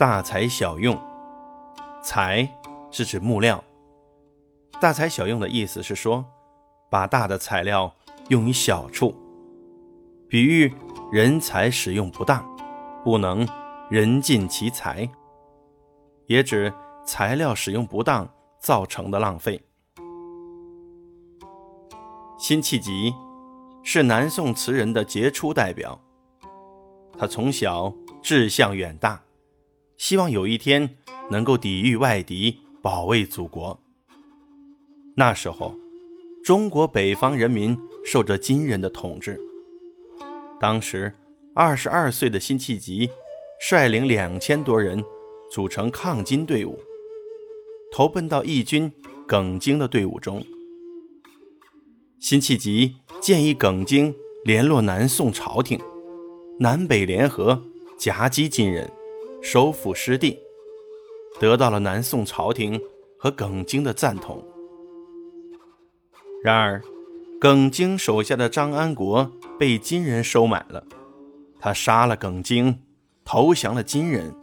大材小用，材是指木料。大材小用的意思是说，把大的材料用于小处，比喻人才使用不当，不能人尽其才，也指材料使用不当造成的浪费。辛弃疾是南宋词人的杰出代表，他从小志向远大。希望有一天能够抵御外敌，保卫祖国。那时候，中国北方人民受着金人的统治。当时，二十二岁的辛弃疾率领两千多人组成抗金队伍，投奔到义军耿京的队伍中。辛弃疾建议耿京联络南宋朝廷，南北联合夹击金人。收复失地，得到了南宋朝廷和耿京的赞同。然而，耿京手下的张安国被金人收买了，他杀了耿京，投降了金人。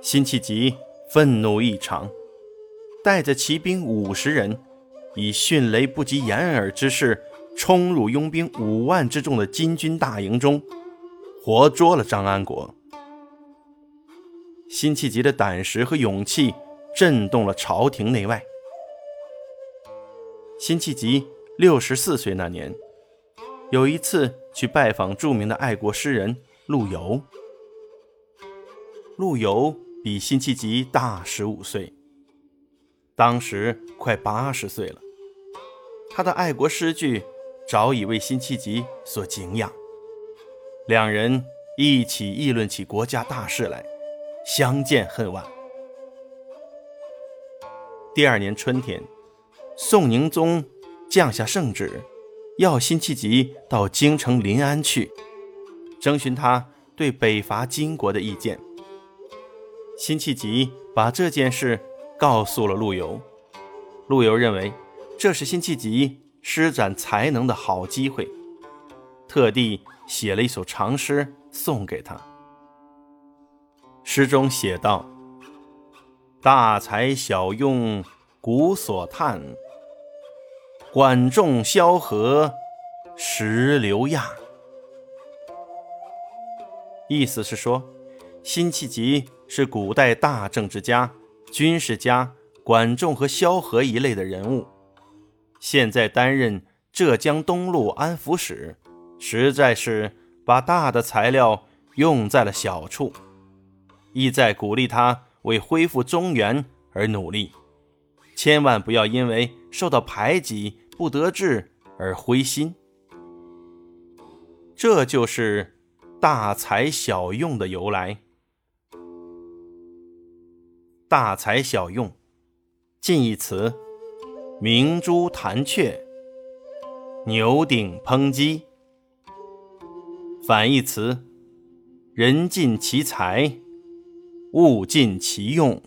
辛弃疾愤怒异常，带着骑兵五十人，以迅雷不及掩耳之势冲入拥兵五万之众的金军大营中，活捉了张安国。辛弃疾的胆识和勇气震动了朝廷内外。辛弃疾六十四岁那年，有一次去拜访著名的爱国诗人陆游。陆游比辛弃疾大十五岁，当时快八十岁了。他的爱国诗句早已为辛弃疾所敬仰，两人一起议论起国家大事来。相见恨晚。第二年春天，宋宁宗降下圣旨，要辛弃疾到京城临安去，征询他对北伐金国的意见。辛弃疾把这件事告诉了陆游，陆游认为这是辛弃疾施展才能的好机会，特地写了一首长诗送给他。诗中写道：“大材小用古所叹，管仲萧何石榴亚。”意思是说，辛弃疾是古代大政治家、军事家管仲和萧何一类的人物，现在担任浙江东路安抚使，实在是把大的材料用在了小处。意在鼓励他为恢复中原而努力，千万不要因为受到排挤不得志而灰心。这就是大材小用的由来。大材小用，近义词：明珠弹雀、牛鼎烹鸡；反义词：人尽其才。物尽其用。